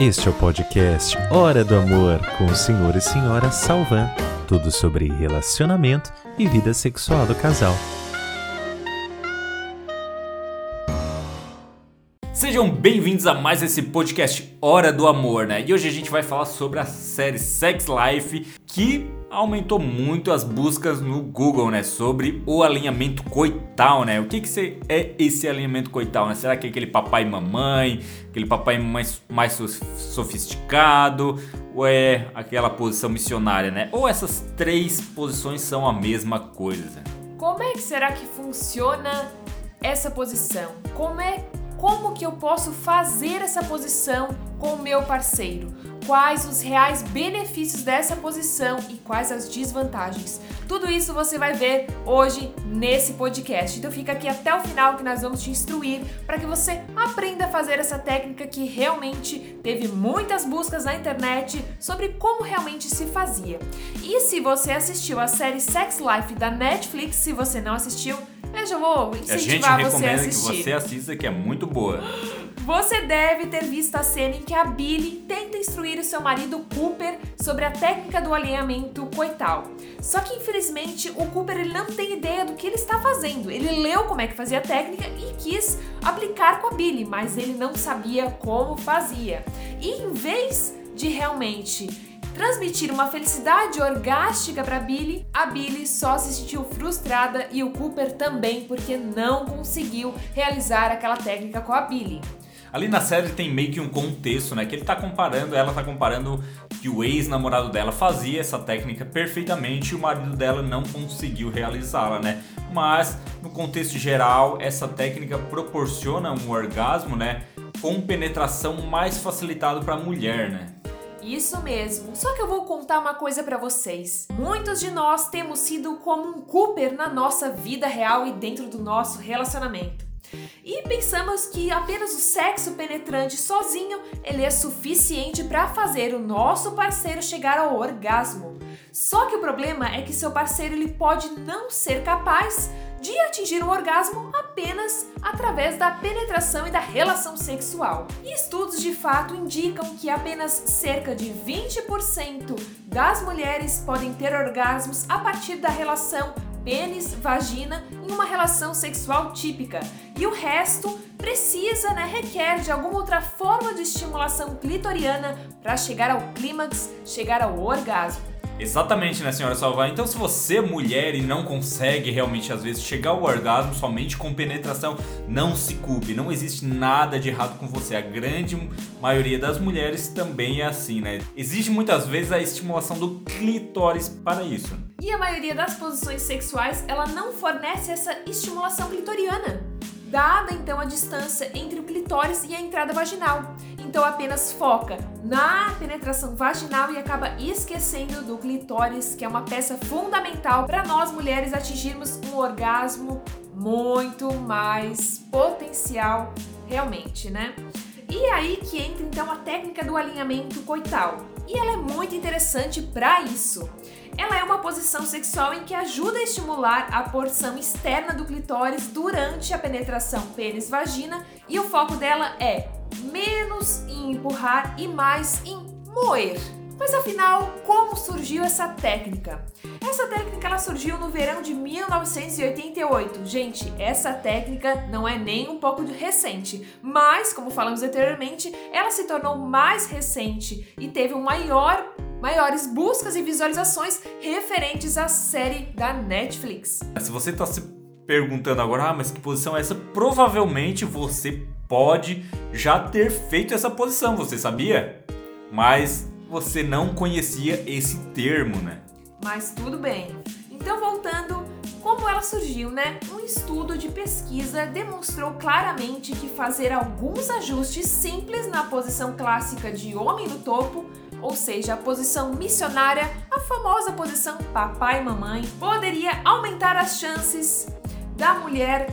Este é o podcast Hora do Amor com o senhor e senhora Salvan. Tudo sobre relacionamento e vida sexual do casal. Sejam bem-vindos a mais esse podcast Hora do Amor, né? E hoje a gente vai falar sobre a série Sex Life que aumentou muito as buscas no Google, né? Sobre o alinhamento coital, né? O que, que é esse alinhamento coital, né? Será que é aquele papai e mamãe, aquele papai mamãe mais sofisticado, ou é aquela posição missionária, né? Ou essas três posições são a mesma coisa? Como é que será que funciona essa posição? Como é como que eu posso fazer essa posição com o meu parceiro? Quais os reais benefícios dessa posição e quais as desvantagens? Tudo isso você vai ver hoje nesse podcast. Então fica aqui até o final que nós vamos te instruir para que você aprenda a fazer essa técnica que realmente teve muitas buscas na internet sobre como realmente se fazia. E se você assistiu a série Sex Life da Netflix, se você não assistiu, eu já vou incentivar você a assistir. que você assista, que é muito boa. Você deve ter visto a cena em que a Billy tenta instruir o seu marido Cooper sobre a técnica do alinhamento coital. Só que infelizmente o Cooper ele não tem ideia do que ele está fazendo. Ele leu como é que fazia a técnica e quis aplicar com a Billy, mas ele não sabia como fazia. E em vez de realmente transmitir uma felicidade orgástica para Billy, a Billy só se sentiu frustrada e o Cooper também porque não conseguiu realizar aquela técnica com a Billy. Ali na série tem meio que um contexto, né? Que ele tá comparando, ela tá comparando que o ex-namorado dela fazia essa técnica perfeitamente e o marido dela não conseguiu realizá-la, né? Mas no contexto geral, essa técnica proporciona um orgasmo, né? Com penetração mais facilitado para a mulher, né? Isso mesmo. Só que eu vou contar uma coisa para vocês. Muitos de nós temos sido como um Cooper na nossa vida real e dentro do nosso relacionamento. E pensamos que apenas o sexo penetrante sozinho ele é suficiente para fazer o nosso parceiro chegar ao orgasmo. Só que o problema é que seu parceiro ele pode não ser capaz de atingir um orgasmo apenas através da penetração e da relação sexual. E estudos de fato indicam que apenas cerca de 20% das mulheres podem ter orgasmos a partir da relação pênis-vagina em uma relação sexual típica, e o resto precisa, né, requer de alguma outra forma de estimulação clitoriana para chegar ao clímax, chegar ao orgasmo. Exatamente, né, senhora Salvar? Então, se você mulher e não consegue realmente, às vezes, chegar ao orgasmo somente com penetração, não se culpe, não existe nada de errado com você. A grande maioria das mulheres também é assim, né? Existe muitas vezes a estimulação do clitóris para isso. E a maioria das posições sexuais, ela não fornece essa estimulação clitoriana dada então a distância entre o clitóris e a entrada vaginal. Então apenas foca na penetração vaginal e acaba esquecendo do clitóris, que é uma peça fundamental para nós mulheres atingirmos um orgasmo muito mais potencial realmente, né? E aí que entra então a técnica do alinhamento coital. E ela é muito interessante para isso. Ela é uma posição sexual em que ajuda a estimular a porção externa do clitóris durante a penetração pênis-vagina e o foco dela é menos em empurrar e mais em moer. Mas afinal, como surgiu essa técnica? Essa técnica ela surgiu no verão de 1988. Gente, essa técnica não é nem um pouco recente, mas como falamos anteriormente, ela se tornou mais recente e teve um maior maiores buscas e visualizações referentes à série da Netflix. Se você está se perguntando agora, ah, mas que posição é essa? Provavelmente você pode já ter feito essa posição, você sabia? Mas você não conhecia esse termo, né? Mas tudo bem. Então, voltando, como ela surgiu, né? Um estudo de pesquisa demonstrou claramente que fazer alguns ajustes simples na posição clássica de homem no topo, ou seja, a posição missionária, a famosa posição papai mamãe, poderia aumentar as chances da mulher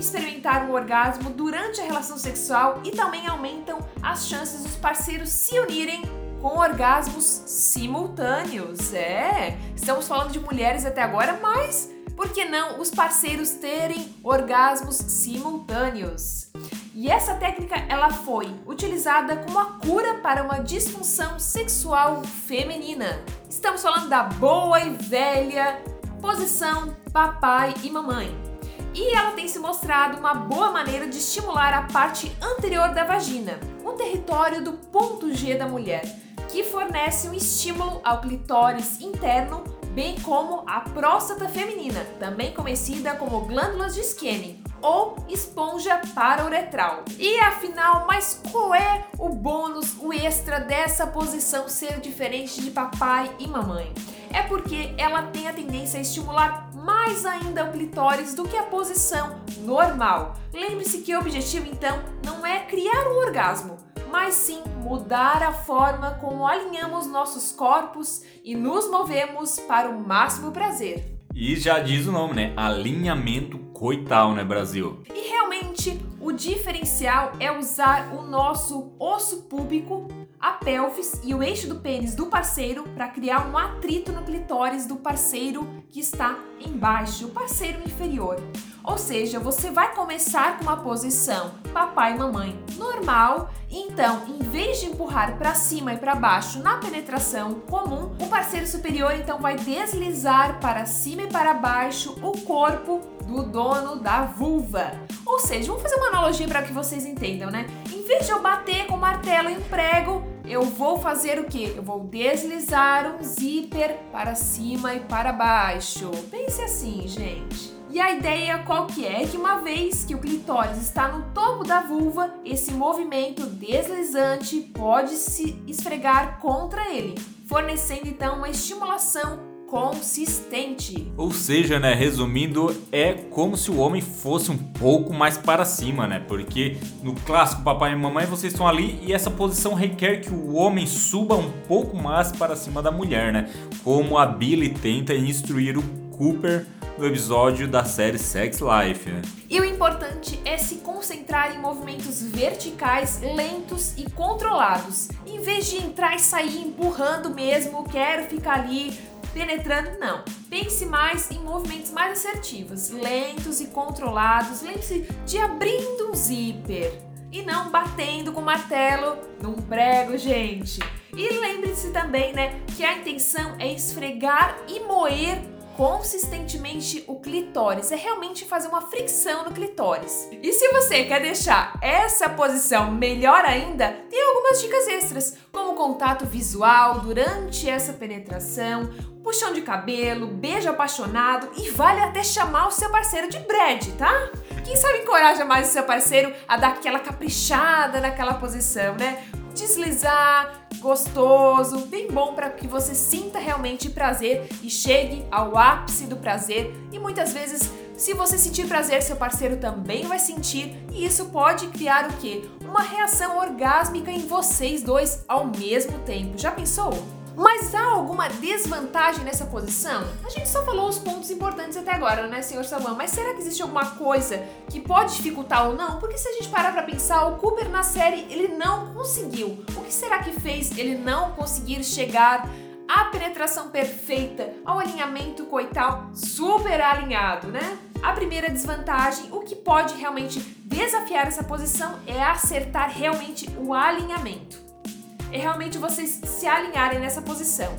experimentar um orgasmo durante a relação sexual e também aumentam as chances dos parceiros se unirem com orgasmos simultâneos. É, estamos falando de mulheres até agora, mas por que não os parceiros terem orgasmos simultâneos? E essa técnica ela foi utilizada como a cura para uma disfunção sexual feminina. Estamos falando da boa e velha posição papai e mamãe. E ela tem se mostrado uma boa maneira de estimular a parte anterior da vagina, um território do ponto G da mulher, que fornece um estímulo ao clitóris interno, bem como a próstata feminina, também conhecida como glândulas de Skene, ou esponja para-uretral. E afinal, mas qual é o bônus, o extra dessa posição ser diferente de papai e mamãe? É porque ela tem a tendência a estimular mais ainda o clitóris do que a posição normal. Lembre-se que o objetivo então não é criar um orgasmo, mas sim mudar a forma como alinhamos nossos corpos e nos movemos para o máximo prazer. E já diz o nome, né? Alinhamento coital, né, Brasil? E realmente o diferencial é usar o nosso osso púbico, a pelvis e o eixo do pênis do parceiro para criar um atrito no clitóris do parceiro que está embaixo, o parceiro inferior. Ou seja, você vai começar com uma posição papai e mamãe normal, então, em vez de empurrar para cima e para baixo na penetração comum, o parceiro superior então vai deslizar para cima e para baixo o corpo do dono da vulva. Ou seja, vamos fazer uma analogia para que vocês entendam, né? Em vez de eu bater com o martelo em um prego, eu vou fazer o que? Eu vou deslizar um zíper para cima e para baixo. Pense assim, gente. E a ideia qual que é? Que uma vez que o clitóris está no topo da vulva, esse movimento deslizante pode se esfregar contra ele, fornecendo então uma estimulação consistente. Ou seja, né, resumindo, é como se o homem fosse um pouco mais para cima, né? Porque no clássico papai e mamãe vocês estão ali e essa posição requer que o homem suba um pouco mais para cima da mulher, né? Como a Billy tenta instruir o Cooper no episódio da série Sex Life. Né? E o importante é se concentrar em movimentos verticais, lentos e controlados, em vez de entrar e sair empurrando mesmo, quero ficar ali penetrando, não. Pense mais em movimentos mais assertivos, lentos e controlados. Lembre-se de abrindo um zíper e não batendo com martelo num prego, gente. E lembre-se também, né, que a intenção é esfregar e moer consistentemente o clitóris, é realmente fazer uma fricção no clitóris. E se você quer deixar essa posição melhor ainda, tem algumas dicas extras, como contato visual durante essa penetração, puxão de cabelo, beijo apaixonado e vale até chamar o seu parceiro de Brad, tá? Quem sabe encoraja mais o seu parceiro a dar aquela caprichada naquela posição, né? Deslizar, gostoso, bem bom para que você sinta realmente prazer e chegue ao ápice do prazer. E muitas vezes, se você sentir prazer, seu parceiro também vai sentir, e isso pode criar o quê? Uma reação orgásmica em vocês dois ao mesmo tempo. Já pensou? Mas há alguma desvantagem nessa posição? A gente só falou os pontos importantes até agora, né, senhor Samuel? Mas será que existe alguma coisa que pode dificultar ou não? Porque se a gente parar pra pensar, o Cooper na série ele não conseguiu. O que será que fez ele não conseguir chegar à penetração perfeita, ao alinhamento coital super alinhado, né? A primeira desvantagem, o que pode realmente desafiar essa posição é acertar realmente o alinhamento é realmente vocês se alinharem nessa posição.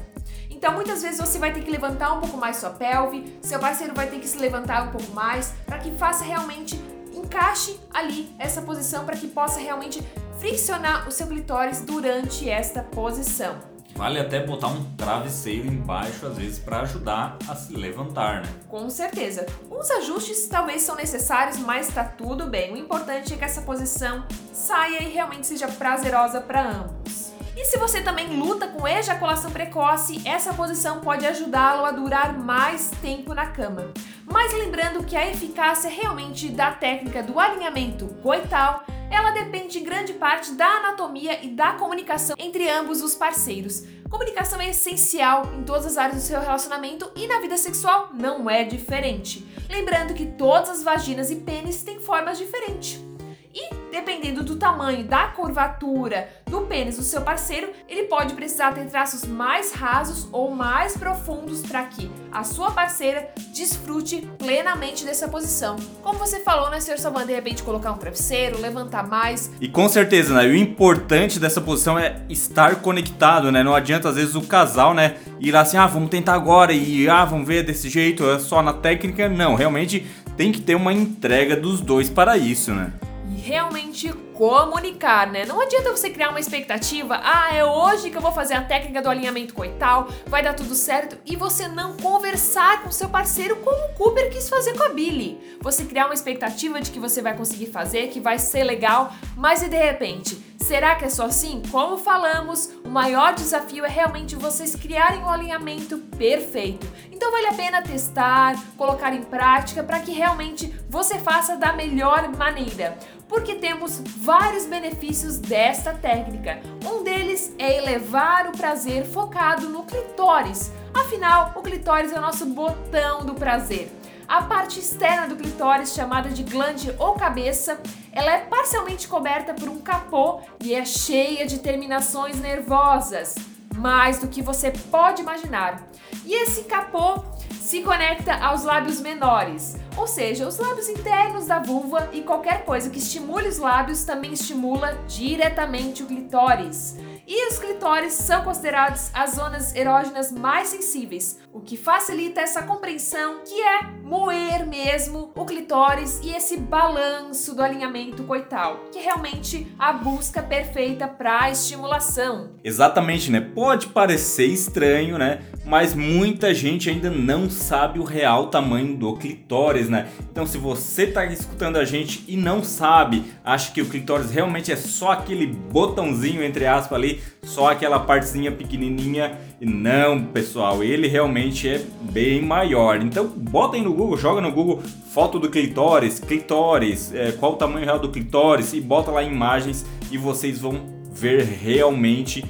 Então, muitas vezes você vai ter que levantar um pouco mais sua pelve, seu parceiro vai ter que se levantar um pouco mais, para que faça realmente encaixe ali essa posição para que possa realmente friccionar o seu clitóris durante esta posição. Vale até botar um travesseiro embaixo, às vezes, para ajudar a se levantar, né? Com certeza. Uns ajustes talvez são necessários, mas tá tudo bem. O importante é que essa posição saia e realmente seja prazerosa para ambos. E se você também luta com ejaculação precoce, essa posição pode ajudá-lo a durar mais tempo na cama. Mas lembrando que a eficácia realmente da técnica do alinhamento coital, ela depende em grande parte da anatomia e da comunicação entre ambos os parceiros. Comunicação é essencial em todas as áreas do seu relacionamento e na vida sexual não é diferente. Lembrando que todas as vaginas e pênis têm formas diferentes. E dependendo do tamanho, da curvatura do pênis do seu parceiro, ele pode precisar ter traços mais rasos ou mais profundos para que a sua parceira desfrute plenamente dessa posição. Como você falou, né, senhor Salvan, de repente colocar um travesseiro, levantar mais. E com certeza, né, o importante dessa posição é estar conectado, né? Não adianta às vezes o casal, né, ir lá assim, ah, vamos tentar agora e ah, vamos ver desse jeito, é só na técnica. Não, realmente tem que ter uma entrega dos dois para isso, né? Realmente comunicar, né? Não adianta você criar uma expectativa, ah, é hoje que eu vou fazer a técnica do alinhamento coital, vai dar tudo certo, e você não conversar com seu parceiro como o Cooper quis fazer com a Billy. Você criar uma expectativa de que você vai conseguir fazer, que vai ser legal, mas e de repente, será que é só assim? Como falamos, o maior desafio é realmente vocês criarem um alinhamento perfeito. Então vale a pena testar, colocar em prática para que realmente você faça da melhor maneira porque temos vários benefícios desta técnica. Um deles é elevar o prazer focado no clitóris. Afinal, o clitóris é o nosso botão do prazer. A parte externa do clitóris, chamada de glande ou cabeça, ela é parcialmente coberta por um capô e é cheia de terminações nervosas, mais do que você pode imaginar. E esse capô se conecta aos lábios menores, ou seja, os lábios internos da vulva e qualquer coisa que estimule os lábios também estimula diretamente o clitóris. E os clitóris são considerados as zonas erógenas mais sensíveis, o que facilita essa compreensão que é moer mesmo o clitóris e esse balanço do alinhamento coital, que é realmente a busca perfeita para estimulação. Exatamente, né? Pode parecer estranho, né? Mas muita gente ainda não sabe o real tamanho do clitóris, né? Então, se você está escutando a gente e não sabe, acha que o clitóris realmente é só aquele botãozinho entre aspas ali, só aquela partezinha pequenininha, não, pessoal, ele realmente é bem maior. Então, bota aí no Google, joga no Google foto do clitóris, clitóris, é, qual o tamanho real do clitóris e bota lá imagens e vocês vão ver realmente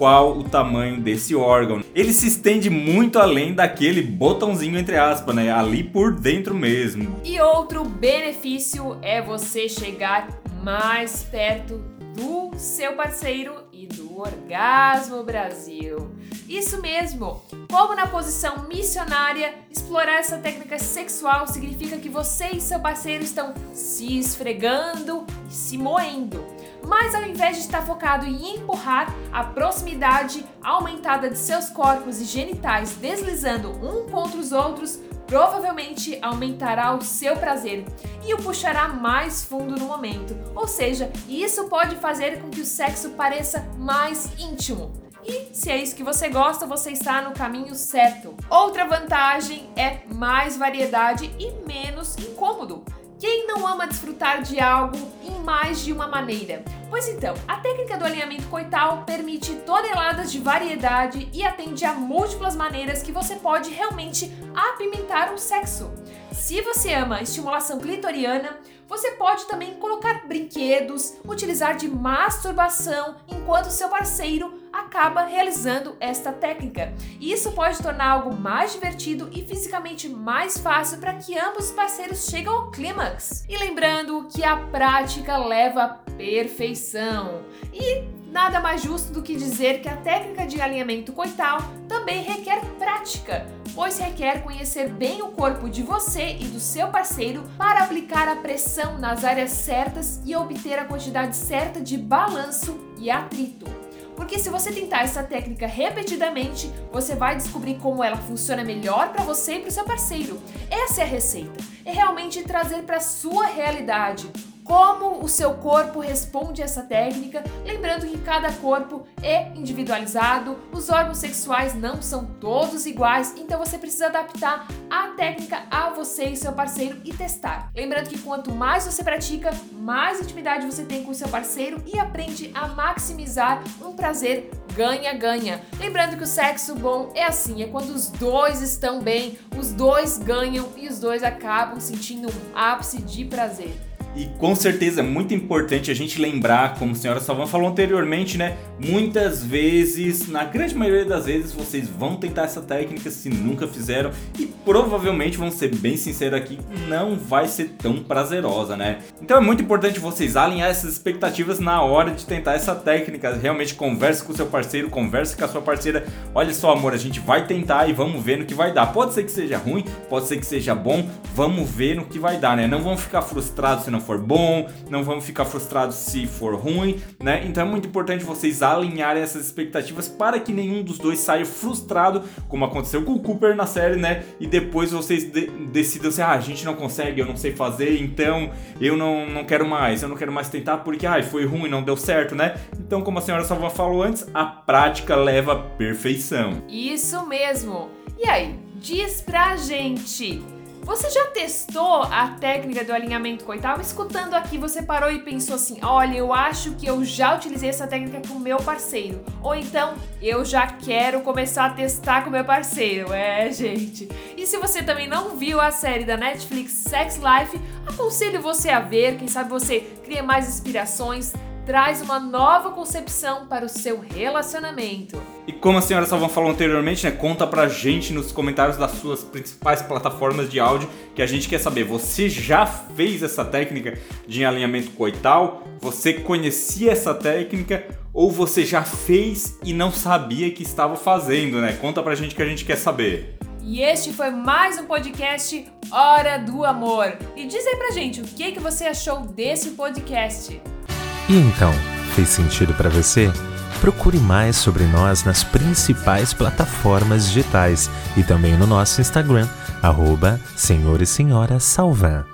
qual o tamanho desse órgão. Ele se estende muito além daquele botãozinho entre aspas, né? Ali por dentro mesmo. E outro benefício é você chegar mais perto do seu parceiro e do Orgasmo Brasil. Isso mesmo! Como na posição missionária, explorar essa técnica sexual significa que você e seu parceiro estão se esfregando e se moendo. Mas ao invés de estar focado em empurrar, a proximidade aumentada de seus corpos e genitais deslizando um contra os outros provavelmente aumentará o seu prazer e o puxará mais fundo no momento. Ou seja, isso pode fazer com que o sexo pareça mais íntimo. E se é isso que você gosta, você está no caminho certo. Outra vantagem é mais variedade e menos incômodo. Quem não ama desfrutar de algo em mais de uma maneira? Pois então, a técnica do alinhamento coital permite toneladas de variedade e atende a múltiplas maneiras que você pode realmente apimentar um sexo. Se você ama estimulação clitoriana, você pode também colocar brinquedos, utilizar de masturbação enquanto seu parceiro acaba realizando esta técnica. Isso pode tornar algo mais divertido e fisicamente mais fácil para que ambos os parceiros cheguem ao clímax. E lembrando que a prática leva à perfeição. E Nada mais justo do que dizer que a técnica de alinhamento coital também requer prática, pois requer conhecer bem o corpo de você e do seu parceiro para aplicar a pressão nas áreas certas e obter a quantidade certa de balanço e atrito. Porque se você tentar essa técnica repetidamente, você vai descobrir como ela funciona melhor para você e para o seu parceiro. Essa é a receita. É realmente trazer para sua realidade como o seu corpo responde a essa técnica, lembrando que cada corpo é individualizado, os órgãos sexuais não são todos iguais, então você precisa adaptar a técnica a você e seu parceiro e testar. Lembrando que quanto mais você pratica, mais intimidade você tem com seu parceiro e aprende a maximizar um prazer ganha-ganha. Lembrando que o sexo bom é assim, é quando os dois estão bem, os dois ganham e os dois acabam sentindo um ápice de prazer. E com certeza é muito importante a gente lembrar, como a senhora Salvan falou anteriormente, né? Muitas vezes, na grande maioria das vezes, vocês vão tentar essa técnica se nunca fizeram e provavelmente, vão ser bem sinceros aqui, não vai ser tão prazerosa, né? Então é muito importante vocês alinhar essas expectativas na hora de tentar essa técnica. Realmente converse com seu parceiro, converse com a sua parceira. Olha só, amor, a gente vai tentar e vamos ver no que vai dar. Pode ser que seja ruim, pode ser que seja bom, vamos ver no que vai dar, né? Não vamos ficar frustrados se não for bom, não vamos ficar frustrados se for ruim, né? Então é muito importante vocês alinharem essas expectativas para que nenhum dos dois saia frustrado, como aconteceu com o Cooper na série, né? E depois vocês de decidam assim, ah, a gente não consegue, eu não sei fazer, então eu não, não quero mais, eu não quero mais tentar porque, ah, foi ruim, não deu certo, né? Então, como a senhora Salva falou antes, a prática leva à perfeição. Isso mesmo. E aí, diz pra gente você já testou a técnica do alinhamento coital? Escutando aqui, você parou e pensou assim: olha, eu acho que eu já utilizei essa técnica com meu parceiro. Ou então, eu já quero começar a testar com meu parceiro. É, gente. E se você também não viu a série da Netflix Sex Life, aconselho você a ver. Quem sabe você cria mais inspirações traz uma nova concepção para o seu relacionamento. E como a senhora Salvão falou anteriormente, né, conta pra gente nos comentários das suas principais plataformas de áudio que a gente quer saber. Você já fez essa técnica de alinhamento coital? Você conhecia essa técnica? Ou você já fez e não sabia que estava fazendo, né? Conta pra gente que a gente quer saber. E este foi mais um podcast Hora do Amor. E diz aí pra gente o que, que você achou desse podcast. E então, fez sentido para você? Procure mais sobre nós nas principais plataformas digitais e também no nosso Instagram, arroba Senhor e Senhora Salvan.